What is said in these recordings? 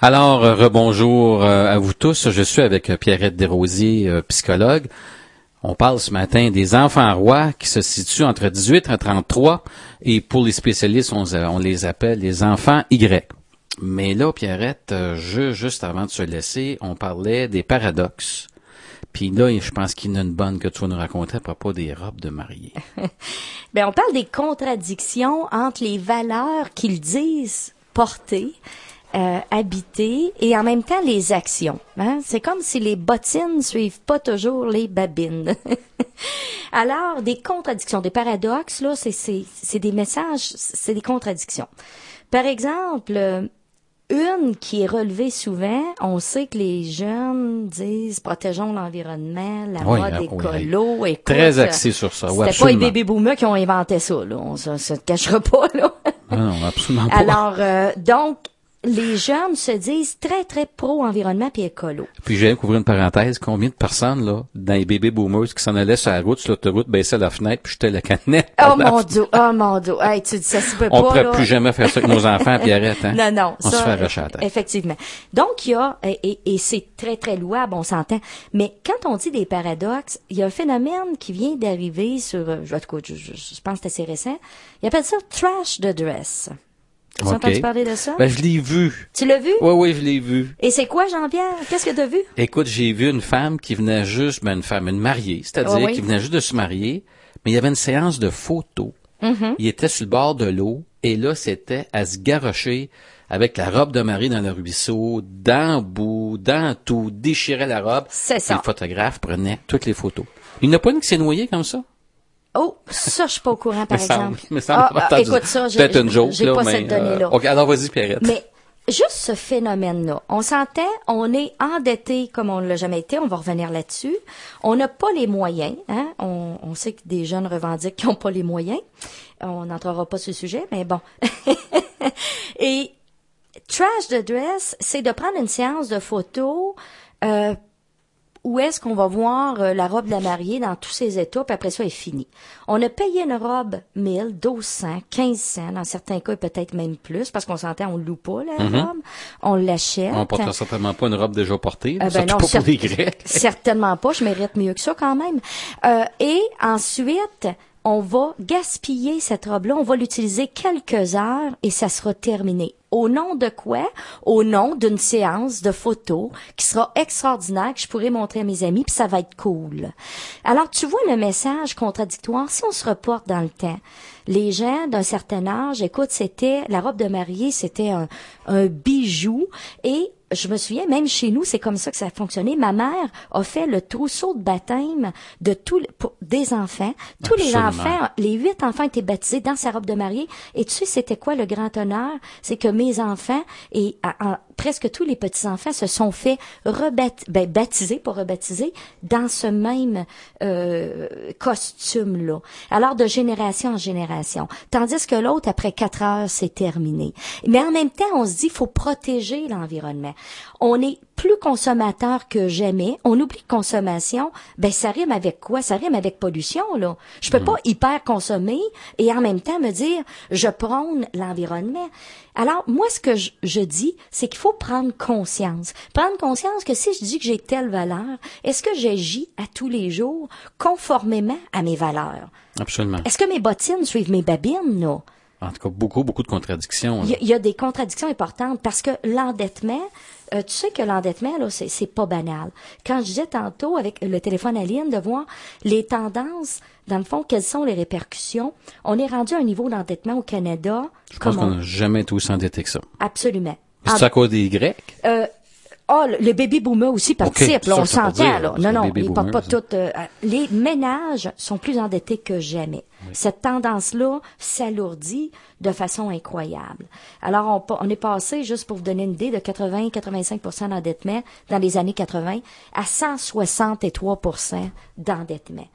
Alors, euh, rebonjour euh, à vous tous. Je suis avec euh, Pierrette Desrosiers, psychologue. On parle ce matin des enfants rois qui se situent entre 18 et 33 et pour les spécialistes, on, les appelle les enfants Y. Mais là, Pierrette, je, juste avant de se laisser, on parlait des paradoxes. Puis là, je pense qu'il y en a une bonne que tu vas nous raconter à propos des robes de mariée. Ben, on parle des contradictions entre les valeurs qu'ils disent porter, euh, habiter, et en même temps les actions. Hein? C'est comme si les bottines suivent pas toujours les babines. Alors, des contradictions, des paradoxes, là, c'est, c'est, c'est des messages, c'est des contradictions. Par exemple, une qui est relevée souvent, on sait que les jeunes disent protégeons l'environnement, la Oui, mode hein, écolo. Écoute, Très axé sur ça. Oui, C'était pas les bébés boomers qui ont inventé ça, là. On se, se cachera pas, là. Non, non, absolument pas. Alors, euh, donc, les jeunes se disent très, très pro-environnement puis écolo. Puis j'ai ouvrir une parenthèse. Combien de personnes, là, dans les bébés boomers qui s'en allaient sur la route, sur l'autoroute, baissaient la fenêtre puis jetaient la canette. Oh mon dieu, oh mon dieu. Hey, tu dis ça se peut On pas, pourrait là. plus jamais faire ça avec nos enfants, puis arrête, hein? Non, non. On ça, se fait arracher la tête. Effectivement. Donc, il y a, et, et- c'est très, très louable, on s'entend. Mais quand on dit des paradoxes, il y a un phénomène qui vient d'arriver sur, euh, je, je- je pense que c'est assez récent. Il appelle ça trash the dress. Tu as Ok. entendu parler de ça? Ben, je l'ai vu. Tu l'as vu? Oui, oui, je l'ai vu. Et c'est quoi, Jean-Pierre? Qu'est-ce que tu as vu? Écoute, j'ai vu une femme qui venait juste, ben, une femme, une mariée, c'est-à-dire oui. qui venait juste de se marier, mais il y avait une séance de photos. Mm-hmm. Il était sur le bord de l'eau, et là, c'était à se garrocher avec la robe de mariée dans le ruisseau, dans le bout, dans tout, déchirait la robe. C'est ça. le photographe prenait toutes les photos. Il n'y en a pas une qui s'est noyée comme ça? Oh, ça, je suis pas au courant, par exemple. semble Ah, ah, écoute ça, j'ai là, pas cette donnée-là. euh, OK, alors vas-y, Pierrette. Mais juste ce phénomène-là, on s'entend, on est endetté comme on ne l'a jamais été, on va revenir là-dessus. On n'a pas les moyens, hein? on, on sait que des jeunes revendiquent qu'ils n'ont pas les moyens. On n'entrera pas sur le sujet, mais bon. Et trash the dress, c'est de prendre une séance de photos euh, où est-ce qu'on va voir euh, la robe de la mariée dans tous ses états, puis après ça, elle est finie. On a payé une robe 1000, 1200, 1500, dans certains cas, peut-être même plus, parce qu'on s'entend, on loue pas la robe, on l'achète. On portera certainement pas une robe déjà portée, Euh, ben non, pas pour les Grecs. Certainement pas, je mérite mieux que ça quand même. Euh, et ensuite, on va gaspiller cette robe-là, on va l'utiliser quelques heures et ça sera terminé. Au nom de quoi? Au nom d'une séance de photos qui sera extraordinaire, que je pourrai montrer à mes amis, puis ça va être cool. Alors, tu vois le message contradictoire, si on se reporte dans le temps, les gens d'un certain âge, écoute, c'était, la robe de mariée, c'était un, un bijou et je me souviens, même chez nous, c'est comme ça que ça a fonctionné. Ma mère a fait le trousseau de baptême de tous pour des enfants. Tous les enfants, les huit enfants étaient baptisés dans sa robe de mariée. Et tu sais, c'était quoi le grand honneur? C'est que mes enfants et à- à- presque tous les petits-enfants se sont fait rebat- ben, baptiser, pas rebaptiser, dans ce même euh, costume-là. Alors, de génération en génération. Tandis que l'autre, après quatre heures, c'est terminé. Mais en même temps, on se dit, faut protéger l'environnement. On est plus consommateur que jamais. On oublie que consommation, ben ça rime avec quoi? Ça rime avec pollution, là. Je peux pas hyper consommer et en même temps me dire, je prône l'environnement. Alors, moi, ce que je, je dis, c'est qu'il faut prendre conscience. Prendre conscience que si je dis que j'ai telle valeur, est-ce que j'agis à tous les jours conformément à mes valeurs? Absolument. Est-ce que mes bottines suivent mes babines, là? En tout cas, beaucoup, beaucoup de contradictions. Il y, a- il y a des contradictions importantes parce que l'endettement, euh, tu sais que l'endettement, là, c'est, c'est pas banal. Quand je disais tantôt avec le téléphone à ligne de voir les tendances, dans le fond, quelles sont les répercussions, on est rendu à un niveau d'endettement au Canada. Je pense qu'on n'a jamais été aussi endetté que ça. Absolument. C'est à cause des Grecs? Euh, oh, le, le baby boomer aussi participe, c'est là, on s'entend, là. Non, non, les ils portent pas boomers, toutes. euh, les ménages sont plus endettés que jamais. Cette tendance-là s'alourdit de façon incroyable. Alors, on, est passé, juste pour vous donner une idée, de 80-85% d'endettement dans les années 80 à 163% d'endettement.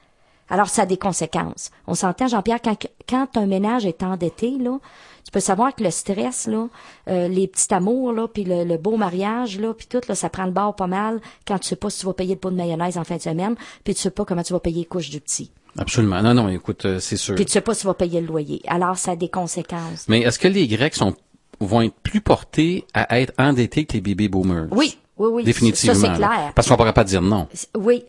Alors, ça a des conséquences. On s'entend, Jean-Pierre, quand, un ménage est endetté, là, tu peux savoir que le stress, là, euh, les petits amours, là, puis le, le beau mariage, là, puis tout, là, ça prend le bord pas mal quand tu sais pas si tu vas payer le pot de mayonnaise en fin de semaine, puis tu sais pas comment tu vas payer les couches du petit. Absolument. Non, non, écoute, euh, c'est sûr. Puis tu sais pas si tu vas payer le loyer. Alors, ça a des conséquences. Mais est-ce que les Grecs sont vont être plus portés à être endettés que les baby boomers? Oui, oui, oui. Définitivement. Ça, c'est clair. Parce qu'on pourra pas dire non. Oui.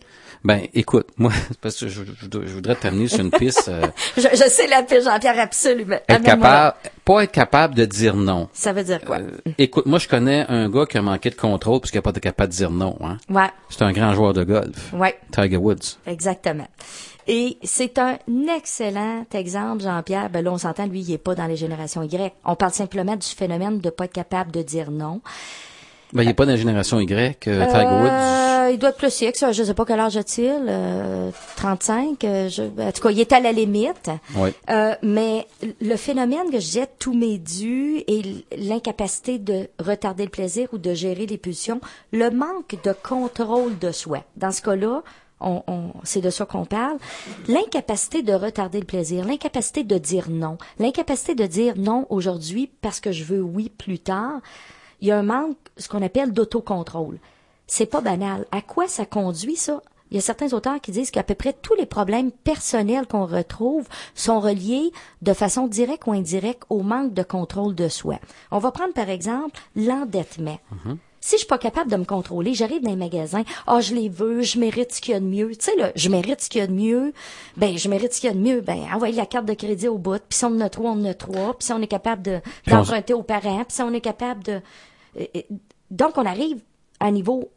Ben, écoute, moi, parce que je, je- je voudrais t'amener sur une piste. euh, Je, je sais la piste, Jean-Pierre, absolument. être capable, pas être capable de dire non. Ça veut dire quoi? Euh, écoute, moi, je connais un gars qui a manqué de contrôle parce qu'il n'a pas été capable de dire non. Hein. Ouais, C'est un grand joueur de golf. ouais. Tiger Woods. Exactement. Et c'est un excellent exemple, Jean-Pierre. Ben là, on s'entend, lui, il est pas dans les générations Y. On parle simplement du phénomène de pas être capable de dire non. Ben, il n'est pas dans la génération Y, euh, Tiger Woods. Euh, il doit être plus X. Je sais pas quel âge a-t-il. Euh, 35. euh, je- en tout cas, il est à la limite. Oui. Euh, mais le phénomène que je disais, tous mes dus et l'incapacité de retarder le plaisir ou de gérer les pulsions, le manque de contrôle de soi. Dans ce cas-là, on, on- c'est de ça qu'on parle. L'incapacité de retarder le plaisir, l'incapacité de dire non, l'incapacité de dire non aujourd'hui parce que je veux oui plus tard. Il y a un manque, ce qu'on appelle d'autocontrôle. C'est pas banal. À quoi ça conduit, ça? Il y a certains auteurs qui disent qu'à peu près tous les problèmes personnels qu'on retrouve sont reliés de façon directe ou indirecte au manque de contrôle de soi. On va prendre par exemple l'endettement. Si je suis pas capable de me contrôler, j'arrive dans un magasin, ah je les veux, je mérite ce qu'il y a de mieux. Tu sais là, je mérite ce qu'il y a de mieux. Ben je mérite ce qu'il y a de mieux. Ben envoyez la carte de crédit au bout. Puis si on en a trois, on en a trois. Puis si on est capable de d'emprunter aux parents. Puis si on est capable de euh, euh, donc on arrive à un niveau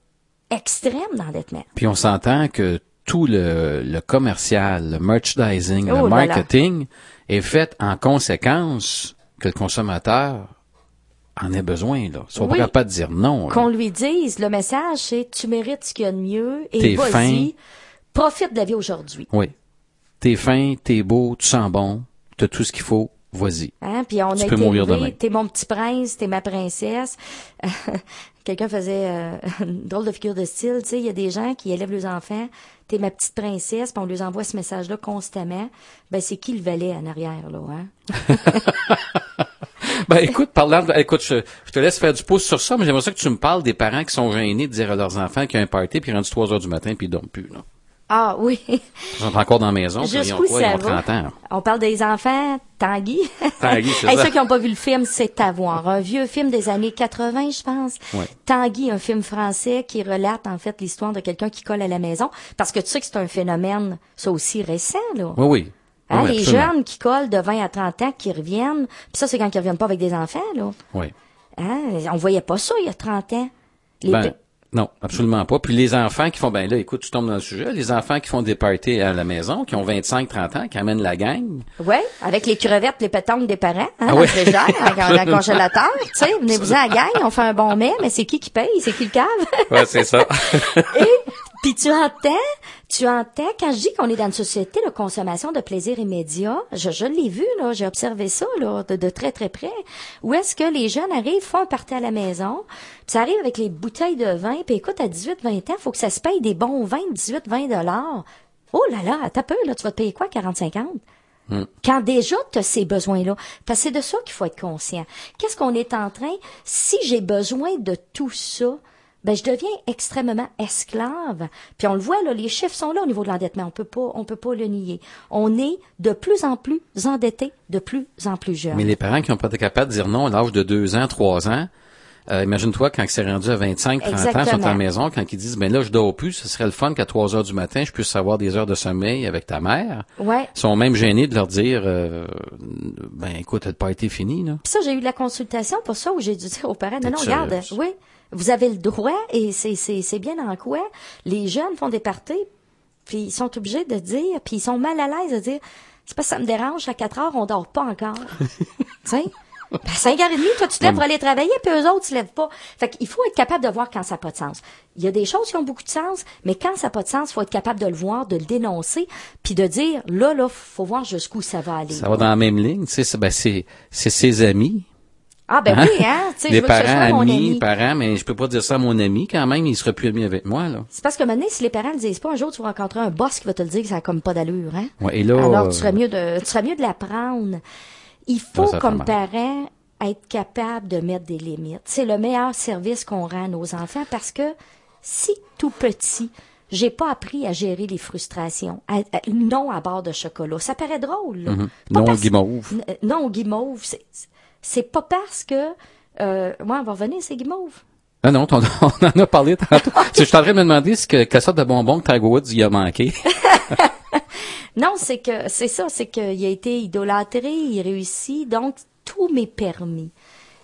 extrême d'endettement. Puis on s'entend que tout le, le commercial, le merchandising, Oh le là là. marketing est fait en conséquence que le consommateur en ait besoin. Là. Ils sont Oui. pas capables de dire non. Qu'on lui dise, le message c'est tu mérites ce qu'il y a de mieux et vas-y, profite de la vie aujourd'hui. Oui. T'es fin, t'es beau, tu sens bon, t'as tout ce qu'il faut, vas-y. Hein? Puis on Tu a peux été mourir élevé, demain. t'es mon petit prince, t'es ma princesse. Quelqu'un faisait euh, une drôle de figure de style, tu sais, il y a des gens qui élèvent leurs enfants, t'es ma petite princesse, puis on leur envoie ce message-là constamment. Ben c'est qui le valet en arrière là, hein? Ben écoute, parlant de, écoute, je, je te laisse faire du pouce sur ça, mais j'aimerais ça que tu me parles des parents qui sont gênés de dire à leurs enfants qu'il y a un party puis rendu 3 heures du matin puis ils dorment plus. Là. Ah oui. Ils sont encore dans la maison, puis ils ont quoi? Ils ça ont va? 30 ans. On parle des enfants, Tanguy. Tanguy, c'est Hey, ça. Ceux qui n'ont pas vu le film, c'est à voir. Un vieux film des années 80, je pense. Ouais. Tanguy, un film français qui relate en fait l'histoire de quelqu'un qui colle à la maison. Parce que tu sais que c'est un phénomène, ça aussi récent, là. Oui, oui. Hein, Oui, les jeunes qui collent de 20 à 30 ans, qui reviennent. Puis ça, c'est quand ils reviennent pas avec des enfants, là. Oui. Hein? On voyait pas ça il y a 30 ans. Les Ben, non, absolument pas. Puis les enfants qui font, ben là, écoute, tu tombes dans le sujet, les enfants qui font des parties à la maison, qui ont 25, 30 ans, qui amènent la gang. Ouais, avec les crevettes, les pétanques des parents, hein, Ah oui. dans le congélateur, tu sais, venez-vous à la gang, on fait un bon mets, mais c'est qui qui paye? C'est qui le cave? Ouais, c'est ça. Et puis tu entends, tu entends quand je dis qu'on est dans une société de consommation de plaisir immédiat, je, je l'ai vu là, j'ai observé ça là de, de très très près. Où est-ce que les jeunes arrivent, font un party à la maison, puis ça arrive avec les bouteilles de vin, puis écoute à 18 20 ans, faut que ça se paye des bons vins de 18 20 dollars. Oh là là, t'as peur là, tu vas te payer quoi 40 50 quand déjà tu as ces besoins-là. Parce que c'est de ça qu'il faut être conscient. Qu'est-ce qu'on est en train, si j'ai besoin de tout ça, ben je deviens extrêmement esclave. Puis on le voit là, les chiffres sont là au niveau de l'endettement. On peut pas, on peut pas le nier. On est de plus en plus endettés, de plus en plus jeunes. Mais les parents qui n'ont pas été capables de dire non à l'âge de 2 ans, 3 ans, euh, imagine-toi quand c'est rendu à 25, 30 ans, ils sont à la maison, quand ils disent, ben là, je dors plus, ce serait le fun qu'à 3 heures du matin, je puisse avoir des heures de sommeil avec ta mère. Ouais. Ils sont même gênés de leur dire, euh, ben écoute, le pas été fini, là. Puis ça, j'ai eu de la consultation pour ça où j'ai dû dire aux parents, non, non, regarde, oui, vous avez le droit et c'est, bien en quoi les jeunes font des parties, puis ils sont obligés de dire, puis ils sont mal à l'aise de dire, c'est pas que ça me dérange, à 4 heures, on dort pas encore. tu sais? À 5h30, toi, tu te lèves pour aller travailler, puis eux autres, tu te lèves pas. Fait qu'il faut être capable de voir quand ça n'a pas de sens. Il y a des choses qui ont beaucoup de sens, mais quand ça n'a pas de sens, il faut être capable de le voir, de le dénoncer, puis de dire, là, là, faut voir jusqu'où ça va aller. Ça va dans la même ligne, tu sais, c'est- ben c'est ses amis. Ah, ben Hein? oui, hein, tu sais, je Les que ce parents, soit mon amis, ami. parents, mais je peux pas dire ça à mon ami quand même, il sera plus ami avec moi, là. C'est parce que maintenant, si les parents le disent pas, un jour, tu vas rencontrer un boss qui va te le dire que ça a comme pas d'allure, hein? Ouais, et là, Alors, euh, tu serais mieux de, tu serais mieux de l'apprendre. Il faut, ça comme parent, être capable de mettre des limites. C'est le meilleur service qu'on rend à nos enfants parce que si tout petit, j'ai pas appris à gérer les frustrations, à- à- non à bord de chocolat, ça paraît drôle, là. Pas Mhm. Non au guimauve. Euh, Non au guimauve, c'est, pas parce que, euh, ouais, on va revenir, c'est guimauve. Ah non, on, on en a parlé tantôt. je suis en train de me demander ce que, quelle sorte de bonbon que Tiger Woods y a manqué. non, c'est que, c'est ça, c'est qu'il a été idolâtré, il réussit, donc tout m'est permis.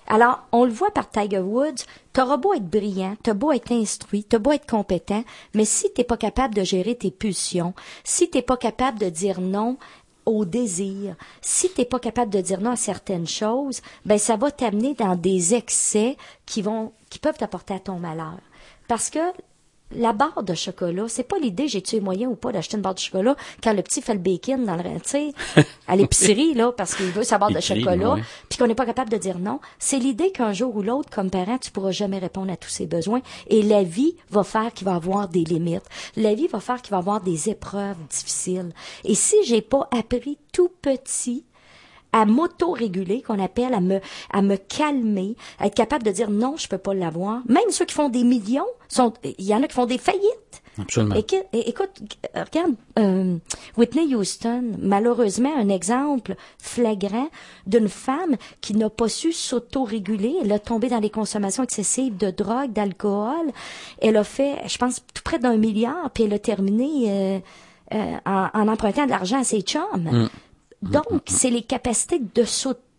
Alors, on le voit par Tiger Woods, t'auras beau être brillant, t'as beau être instruit, t'as beau être compétent, mais si t'es pas capable de gérer tes pulsions, si t'es pas capable de dire non au désir, si t'es pas capable de dire non à certaines choses, ben ça va t'amener dans des excès qui vont, qui peuvent t'apporter à ton malheur. Parce que la barre de chocolat, c'est pas l'idée j'ai tué moyen ou pas d'acheter une barre de chocolat quand le petit fait le bacon dans le tu sais à l'épicerie là parce qu'il veut sa barre de chocolat puis qu'on n'est pas capable de dire non, c'est l'idée qu'un jour ou l'autre comme parent, tu pourras jamais répondre à tous ses besoins et la vie va faire qu'il va avoir des limites. La vie va faire qu'il va avoir des épreuves difficiles. Et si j'ai pas appris tout petit à m'auto-réguler, qu'on appelle à me, à me calmer, à être capable de dire non, je peux pas l'avoir. Même ceux qui font des millions, sont, il y en a qui font des faillites. Absolument. Écoute, écoute regarde euh, Whitney Houston, malheureusement un exemple flagrant d'une femme qui n'a pas su s'auto-réguler. Elle a tombé dans les consommations excessives de drogue, d'alcool. Elle a fait, je pense, tout près d'un milliard, puis elle a terminé euh, euh, en, en, empruntant de l'argent à ses chums. Mm. Donc, c'est les capacités de,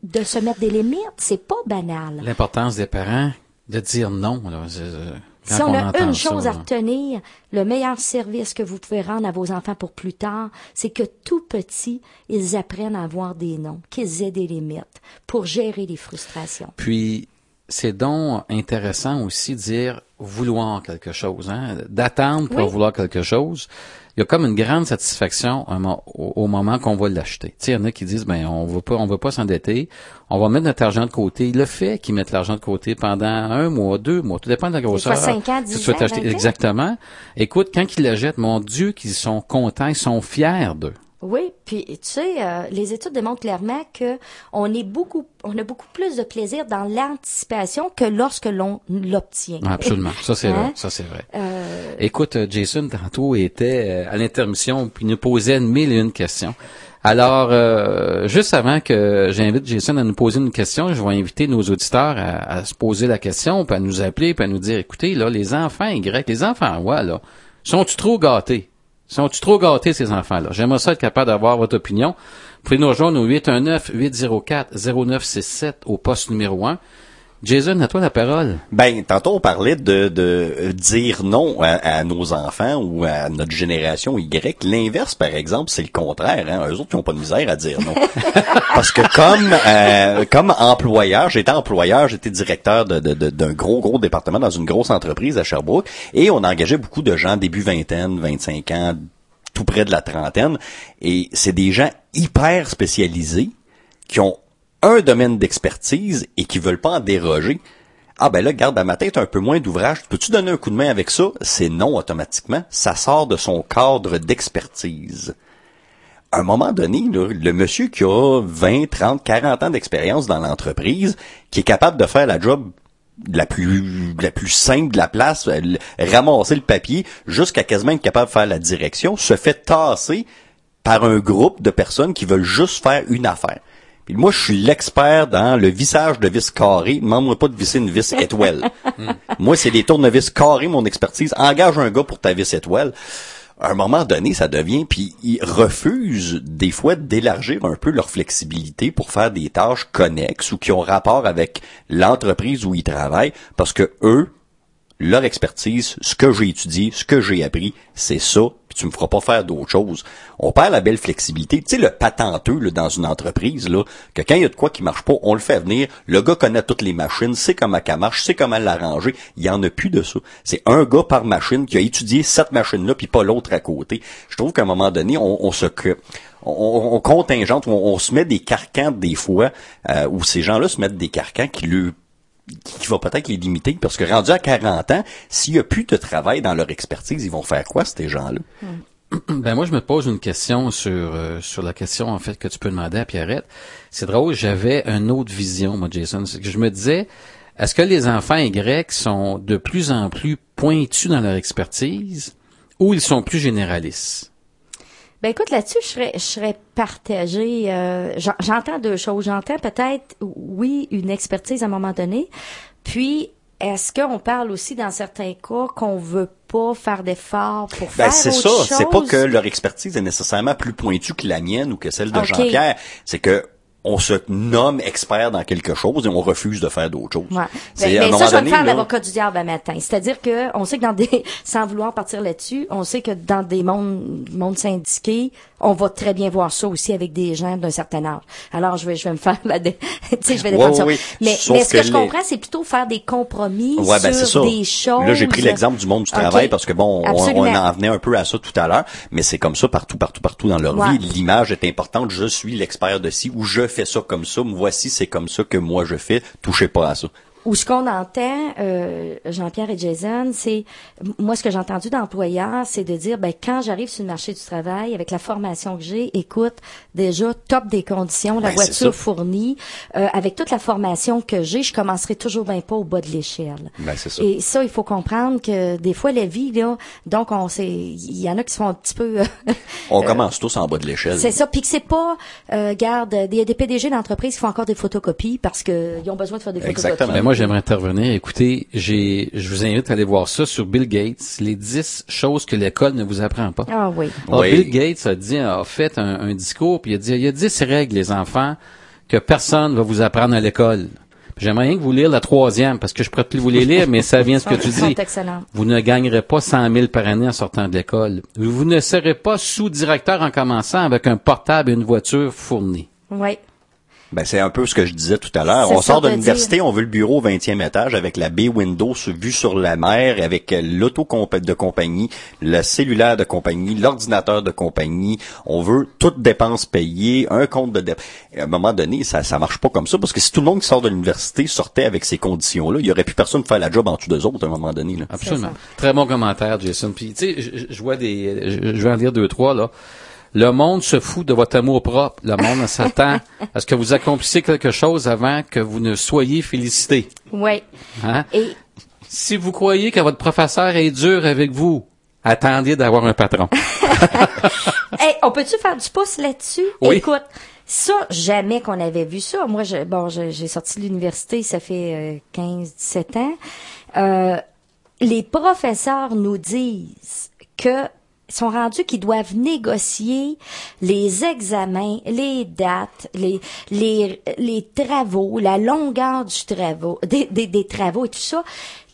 de se mettre des limites. C'est pas banal. L'importance des parents de dire non. Euh, si on, a une chose à retenir, le meilleur service que vous pouvez rendre à vos enfants pour plus tard, c'est que tout petit, ils apprennent à avoir des noms, qu'ils aient des limites pour gérer les frustrations. Puis, c'est donc intéressant aussi de dire vouloir quelque chose, hein? d'attendre pour vouloir quelque chose il y a comme une grande satisfaction au, moment qu'on va l'acheter. Tu sais, il y en a qui disent, ben, on va pas, on va pas s'endetter, on va mettre notre argent de côté. Le fait qu'ils mettent l'argent de côté pendant un mois, deux mois, tout dépend de la grosseur. Cinq ans, dix ans, Exactement. Écoute, quand ils la jettent, mon Dieu, qu'ils sont contents, ils sont fiers d'eux. Oui, puis tu sais, euh, les études démontrent clairement que on est beaucoup, on a beaucoup plus de plaisir dans l'anticipation que lorsque l'on l'obtient. Absolument, ça c'est vrai, hein? ça c'est vrai. Euh... Écoute, euh, Jason tantôt était à l'intermission puis nous posait mille et une questions. Alors, juste avant que j'invite Jason à nous poser une question, je vais inviter nos auditeurs à, se poser la question, puis à nous appeler, puis à nous dire, écoutez, là, les enfants Y, les enfants ouais, là, sont-ils trop gâtés? Sont-ils trop gâtés, ces enfants-là? J'aimerais ça être capable d'avoir votre opinion. Vous pouvez nous rejoindre au 819-804-0967 au poste numéro 1. Jason, à toi la parole. Ben, tantôt on parlait de, de dire non à, nos enfants ou à notre génération Y. L'inverse, par exemple, c'est le contraire. Hein. Eux autres, ils n'ont pas de misère à dire non. Parce que comme euh, comme employeur, j'étais employeur, j'étais directeur d'un de, de, gros, gros département dans une grosse entreprise à Sherbrooke, et on engageait beaucoup de gens début vingtaine, 25 ans, tout près de la trentaine, et c'est des gens hyper spécialisés qui ont un domaine d'expertise et qui veulent pas en déroger, ah ben là, garde à ma tête un peu moins d'ouvrage. Peux-tu donner un coup de main avec ça? C'est non automatiquement. Ça sort de son cadre d'expertise. À un moment donné, le monsieur qui a 20, 30, 40 ans d'expérience dans l'entreprise, qui est capable de faire la job la plus la plus simple de la place, ramasser le papier, jusqu'à quasiment être capable de faire la direction, se fait tasser par un groupe de personnes qui veulent juste faire une affaire. Puis moi, je suis l'expert dans le vissage de vis carré. Demande-moi pas de visser une vis étoile. moi, c'est des tournevis carrés, mon expertise. Engage un gars pour ta vis étoile. À un moment donné, ça devient, puis ils refusent des fois d'élargir un peu leur flexibilité pour faire des tâches connexes ou qui ont rapport avec l'entreprise où ils travaillent, parce que eux, leur expertise, ce que j'ai étudié, ce que j'ai appris, c'est ça, puis tu me feras pas faire d'autres choses. On perd la belle flexibilité. Tu sais, le patenteux là, dans une entreprise, là, que quand il y a de quoi qui marche pas, on le fait venir. Le gars connaît toutes les machines, sait comment elle marche, sait comment l'arranger. Il y en a plus de ça. C'est un gars par machine qui a étudié cette machine-là, puis pas l'autre à côté. Je trouve qu'à un moment donné, on, on se on, on, contingente, on, on, se met des carcans des fois, euh, où ces gens-là se mettent des carcans qui lui qui va peut-être les limiter, parce que rendu à 40 ans, s'il n'y a plus de travail dans leur expertise, ils vont faire quoi, ces gens-là? Ben moi, je me pose une question sur euh, sur la question en fait que tu peux demander à Pierrette. C'est drôle, j'avais une autre vision, moi, Jason. que je me disais, est-ce que les enfants Y sont de plus en plus pointus dans leur expertise ou ils sont plus généralistes? Ben écoute, là-dessus, je serais, je serais partagée. euh, j'en- J'entends deux choses. J'entends peut-être, oui, une expertise à un moment donné. Puis, est-ce qu'on parle aussi dans certains cas qu'on veut pas faire d'efforts pour Ben, faire c'est ça. C'est pas que leur expertise est nécessairement plus pointue que la mienne ou que celle de. Jean-Pierre. C'est que on se nomme expert dans quelque chose et on refuse de faire d'autres choses. Ouais. C'est, Ben, à un moment ça, je vais donné, faire là, l'avocat du diable à matin. C'est-à-dire que on sait que dans des, sans vouloir partir là-dessus, on sait que dans des mondes, mondes syndiqués, on va très bien voir ça aussi avec des gens d'un certain âge. Alors, je vais, je vais me faire la, dé- tu sais, je vais Ouais, défendre ça. ouais. Mais, Sauf mais ce que, que je comprends, c'est plutôt faire des compromis Ouais, ben, c'est ça. sur des choses. Là, j'ai pris l'exemple du monde du travail parce que bon, on, on en venait un peu à ça tout à l'heure, mais c'est comme ça partout, partout, partout dans leur vie. L'image est importante. Je suis l'expert de ci ou je fais ça comme ça. Voici, c'est comme ça que moi je fais. Touchez pas à ça. Ou ce qu'on entend, euh, Jean-Pierre et Jason, c'est moi ce que j'ai entendu d'employeurs, c'est de dire ben quand j'arrive sur le marché du travail avec la formation que j'ai, écoute déjà top des conditions, la Ben, c'est voiture fournie, euh, avec toute la formation que j'ai, je commencerai toujours bien pas au bas de l'échelle. Ben, c'est ça. Et ça, il faut comprendre que des fois la vie là, donc on sait, il y en a qui se font un petit peu euh, On commence tous en bas de l'échelle. c'est ça, puis que c'est pas, euh, garde, il y a des PDG d'entreprises qui font encore des photocopies parce que ils ont besoin de faire des Exactement. photocopies. Ben, moi, j'aimerais intervenir. Écoutez, j'ai, je vous invite à aller voir ça sur Bill Gates, les 10 choses que l'école ne vous apprend pas. Ah oui. Alors, Oui. Bill Gates a dit, a fait un, un discours, puis il a dit, il y a 10 règles, les enfants, que personne va vous apprendre à l'école. J'aimerais bien que vous lire la troisième, parce que je pourrais plus vous les lire, mais ça vient ce que tu dis. Vous ne gagnerez pas 100 000 par année en sortant de l'école. Vous ne serez pas sous-directeur en commençant avec un portable et une voiture fournie. Oui. Ben, c'est un peu ce que je disais tout à l'heure. On sort de l'université, on veut le bureau au 20e étage avec la baie window vue sur la mer, avec euh, l'auto de compagnie, le cellulaire de compagnie, l'ordinateur de compagnie. On veut toute dépense payée, un compte de dépenses. À un moment donné, ça ça marche pas comme ça parce que si tout le monde qui sort de l'université sortait avec ces conditions-là, il y aurait plus personne pour faire la job en dessous d'eux autres à un moment donné. Là. Absolument. Très bon commentaire, Jason. Puis, tu sais, je, je vois des, je, je vais en lire deux, trois, là. Le monde se fout de votre amour propre. Le monde s'attend à ce que vous accomplissiez quelque chose avant que vous ne soyez félicité. Oui. Hein? Et Si vous croyez que votre professeur est dur avec vous, attendez d'avoir un patron. hey, on peut-tu faire du pouce là-dessus? Oui. Écoute, ça, jamais qu'on avait vu ça. Moi, je, bon, j'ai sorti de l'université, ça fait euh, 15-17 ans. Euh, les professeurs nous disent que sont rendus qu'ils doivent négocier les examens, les dates, les les les travaux, la longueur du travaux, des, des, des travaux et tout ça.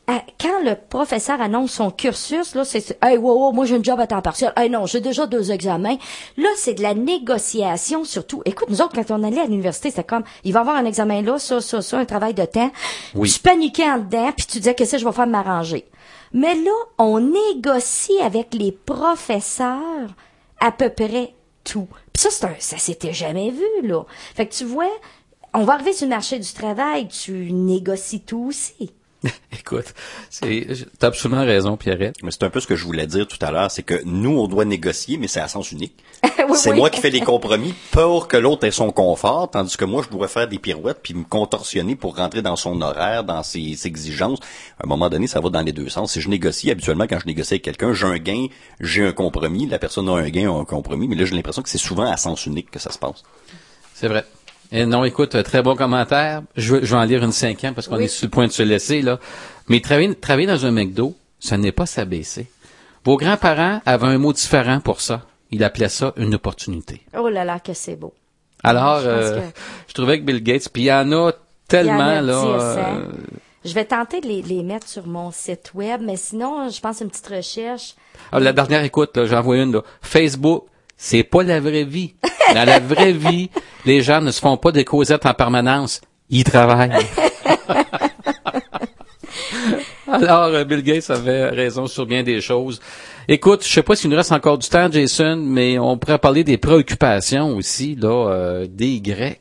Euh, Quand le professeur annonce son cursus, là, c'est hey, wow, wow, moi j'ai un job à temps partiel. Hey, non, j'ai déjà deux examens. Là, c'est de la négociation surtout. Écoute, nous autres, quand on allait à l'université, c'était comme, il va avoir un examen là, ça, ça, ça, un travail de temps. Oui. Tu paniquais en dedans, puis tu disais que ça, je vais faire m'arranger? Mais là, on négocie avec les professeurs à peu près tout. Puis ça, c'est un, ça s'était jamais vu, là. Fait que tu vois, on va arriver sur le marché du travail, tu négocies tout aussi. Écoute, c'est, t'as absolument raison, Pierrette. Mais c'est un peu ce que je voulais dire tout à l'heure, c'est que nous, on doit négocier, mais c'est à sens unique. Oui, c'est oui. moi qui fais des compromis pour que l'autre ait son confort, tandis que moi, je dois faire des pirouettes puis me contorsionner pour rentrer dans son horaire, dans ses, ses exigences. À un moment donné, ça va dans les deux sens. Si je négocie, habituellement, quand je négocie avec quelqu'un, j'ai un gain, j'ai un compromis. La personne a un gain, a un compromis. Mais là, j'ai l'impression que c'est souvent à sens unique que ça se passe. C'est vrai. Et non, écoute, très bon commentaire. Je, vais en lire une cinquième parce qu'on Oui. est sur le point de se laisser, là. Mais travailler, travailler dans un McDo, ce n'est pas s'abaisser. Vos grands-parents avaient un mot différent pour ça. Ils appelaient ça une opportunité. Oh là là, que c'est beau. Alors, Je euh, que- je trouvais que Bill Gates, puis il y en a tellement, Il y en a là. 10, euh. Je vais tenter de les, les mettre sur mon site web, mais sinon, je pense une petite recherche. Ah, la dernière écoute, là, j'en vois une, là. Facebook, c'est pas la vraie vie. Dans la vraie vie, les gens ne se font pas des causettes en permanence. Ils travaillent. Alors, euh, Bill Gates avait raison sur bien des choses. Écoute, je sais pas s'il nous reste encore du temps, Jason, mais on pourrait parler des préoccupations aussi, là, euh, des Grecs.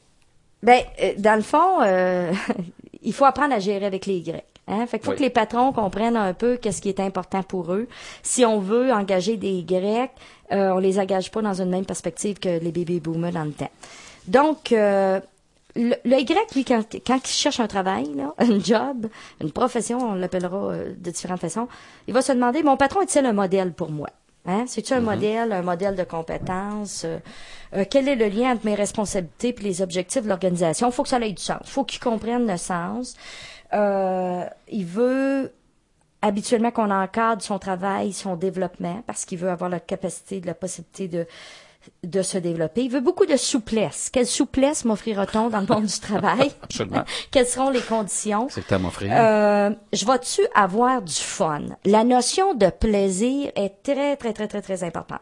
Ben, euh, dans le fond, euh, il faut apprendre à gérer avec les Grecs. Hein? Fait qu'il faut Oui. que les patrons comprennent un peu qu'est-ce qui est important pour eux. Si on veut engager des Grecs, euh, on les engage pas dans une même perspective que les baby boomers dans le temps. Donc, euh, le, le grec, lui, quand, quand il cherche un travail, là, un job, une profession, on l'appellera euh, de différentes façons, il va se demander, mon patron est-il un modèle pour moi? Hein? C'est-tu un modèle, un modèle de compétences? Euh, euh, quel est le lien entre mes responsabilités et les objectifs de l'organisation? Il faut que ça ait du sens. Il faut qu'il comprenne le sens. Euh, il veut habituellement qu'on encadre son travail, son développement, parce qu'il veut avoir la capacité, la possibilité de de se développer. Il veut beaucoup de souplesse. Quelle souplesse m'offrira-t-on dans le monde du travail? Absolument. Quelles seront les conditions? C'est à m'offrir. Euh, je vais-tu avoir du fun? La notion de plaisir est très, très, très, très, très importante.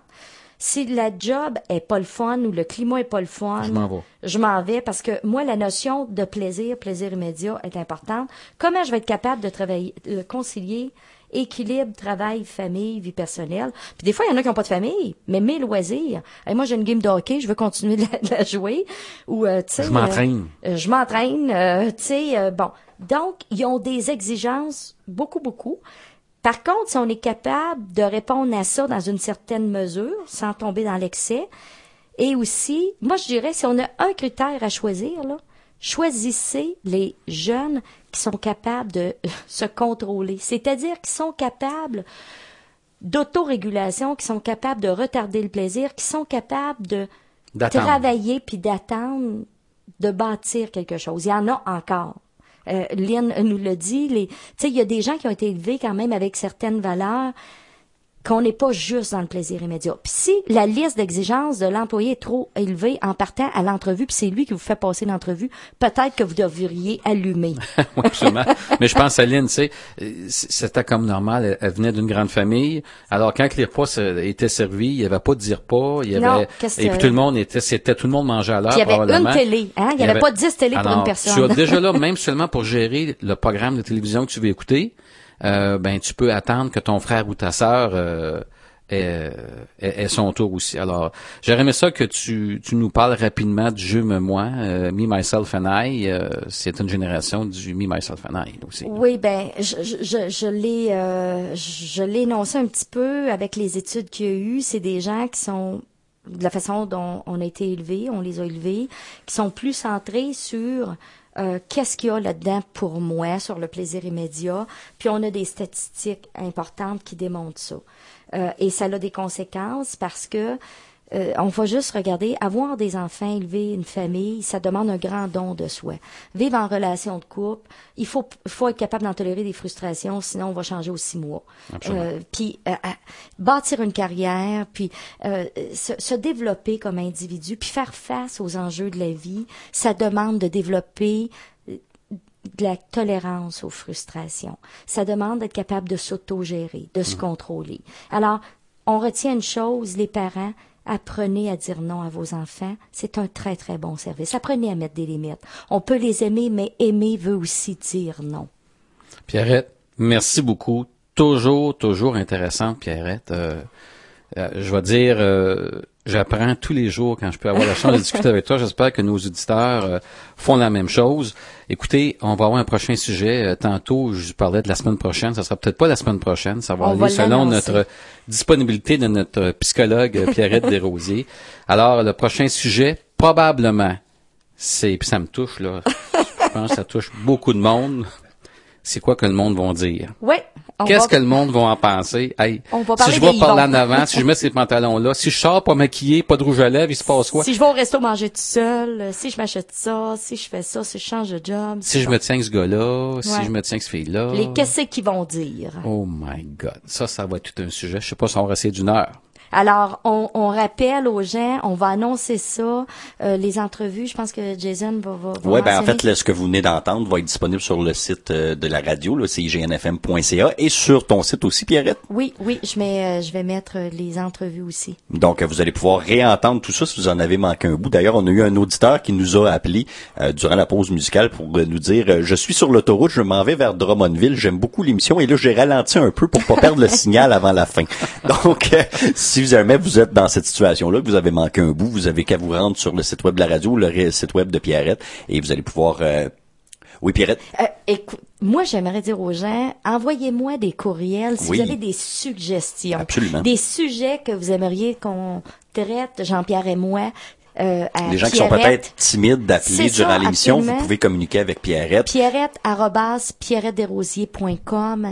Si la job est pas le fun ou le climat est pas le fun, Je m'en vais. je m'en vais parce que moi, la notion de plaisir, plaisir immédiat est importante. Comment je vais être capable de travailler, de concilier équilibre, travail, famille, vie personnelle. Puis des fois, il y en a qui n'ont pas de famille, mais mes loisirs. Et moi, j'ai une game de hockey, je veux continuer de la, de la jouer. Ou, euh, tu sais, Je m'entraîne. euh, je m'entraîne, euh, tu sais, euh, bon. Donc, ils ont des exigences, beaucoup, beaucoup. Par contre, si on est capable de répondre à ça dans une certaine mesure, sans tomber dans l'excès, et aussi, moi, je dirais, si on a un critère à choisir, là, choisissez les jeunes qui sont capables de se contrôler. C'est-à-dire qui sont capables d'autorégulation, qui sont capables de retarder le plaisir, qui sont capables de travailler puis d'attendre de bâtir quelque chose. Il y en a encore. Euh, Lynn nous le dit, les, tu sais, il y a des gens qui ont été élevés quand même avec certaines valeurs qu'on n'est pas juste dans le plaisir immédiat. Puis si la liste d'exigences de l'employé est trop élevée en partant à l'entrevue, puis c'est lui qui vous fait passer l'entrevue, peut-être que vous devriez allumer. Oui, absolument. Mais je pense à Lynn, tu sais, c'était comme normal. Elle, elle venait d'une grande famille. Alors, quand les repas étaient servis, il n'y avait pas de dire pas. Il y avait, et puis tout le monde était, c'était tout le monde mangeait à l'heure. Il y avait une télé, hein? Il y avait pas 10 télés pour une personne. Tu as déjà là, même seulement pour gérer le programme de télévision que tu veux écouter, euh, ben, tu peux attendre que ton frère ou ta sœur, euh, ait, ait son tour aussi. Alors, aimé ça que tu, tu nous parles rapidement du jeu Me Moi, euh, Me, Myself and I. euh, c'est une génération du Me, Myself and I aussi. Oui, ben, je, je, je, je l'ai, euh, je l'ai énoncé un petit peu avec les études qu'il y a eu. C'est des gens qui sont de la façon dont on a été élevés, on les a élevés, qui sont plus centrés sur euh, qu'est-ce qu'il y a là-dedans pour moi, sur le plaisir immédiat? Puis on a des statistiques importantes qui démontrent ça. Euh, et ça a des conséquences parce que euh, on va juste regarder, avoir des enfants, élever une famille, ça demande un grand don de soi. Vivre en relation de couple, il faut, faut être capable d'en tolérer des frustrations, sinon on va changer aux six mois. Euh, puis euh, bâtir une carrière, puis euh, se, se développer comme individu, puis faire face aux enjeux de la vie, ça demande de développer de la tolérance aux frustrations. Ça demande d'être capable de s'autogérer, de se contrôler. Alors, on retient une chose, les parents, apprenez à dire non à vos enfants. C'est un très, très bon service. Apprenez à mettre des limites. On peut les aimer, mais aimer veut aussi dire non. Pierrette, merci beaucoup. Toujours, toujours intéressante, Pierrette. Euh, euh, je vais dire, euh, j'apprends tous les jours quand je peux avoir la chance de discuter avec toi. J'espère que nos auditeurs euh, font la même chose. Écoutez, on va avoir un prochain sujet. Euh, tantôt, je parlais de la semaine prochaine. Ça sera peut-être pas la semaine prochaine. Ça va On aller va selon notre disponibilité de notre psychologue euh, Pierrette Desrosiers. Alors, le prochain sujet, probablement, c'est, puis ça me touche, là. Je pense que ça touche beaucoup de monde. C'est quoi que le monde va dire? Oui. Qu'est-ce va- que le monde va en penser? Hey, On va si je vais par là en avant, si je mets ces pantalons-là, si je sors pas maquillé, pas de rouge à lèvres, il se passe quoi? Si je vais au resto manger tout seul, euh, si je m'achète ça, si je fais ça, si je change de job. Si je me tiens avec ce gars-là, si je me tiens avec ce fille-là. Les qu'est-ce qu'ils vont dire? Oh my God. Ça, ça va être tout un sujet. Je sais pas si on va essayer d'une heure. Alors, on, on rappelle aux gens, on va annoncer ça, euh, les entrevues. Je pense que Jason va, va, va Ouais, ben en fait, là, ce que vous venez d'entendre va être disponible sur le site euh, de la radio, c'est ignfm.ca, et sur ton site aussi, Pierrette. Oui, oui, je mets, euh, je vais mettre euh, les entrevues aussi. Donc, vous allez pouvoir réentendre tout ça si vous en avez manqué un bout. D'ailleurs, on a eu un auditeur qui nous a appelé euh, durant la pause musicale pour nous dire Je suis sur l'autoroute, je m'en vais vers Drummondville, j'aime beaucoup l'émission, et là, j'ai ralenti un peu pour pas perdre le signal avant la fin. Donc, euh, si jamais vous êtes dans cette situation-là, que vous avez manqué un bout, vous avez qu'à vous rendre sur le site web de la radio, le ré- site web de Pierrette, et vous allez pouvoir... euh, Oui, Pierrette? Euh, écoute, moi, j'aimerais dire aux gens, envoyez-moi des courriels si Oui. vous avez des suggestions. Absolument. Des sujets que vous aimeriez qu'on traite, Jean-Pierre et moi. Euh, à Les gens qui sont peut-être timides d'appeler durant l'émission, vous pouvez communiquer avec Pierrette. Pierrette,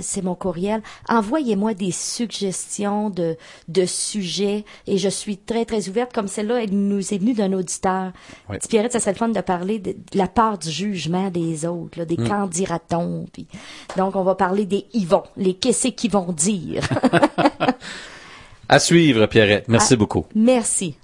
c'est mon courriel. Envoyez-moi des suggestions de, de sujets et je suis très, très ouverte. Comme celle-là, elle nous est venue d'un auditeur. Oui. Pierrette, ça serait le fun de parler de, de la part du jugement des autres, là, des qu'en dira-t-on. puis- Donc, on va parler des Yvon, les qu'est-ce qu'ils vont dire. À suivre, Pierrette. Merci beaucoup. Merci.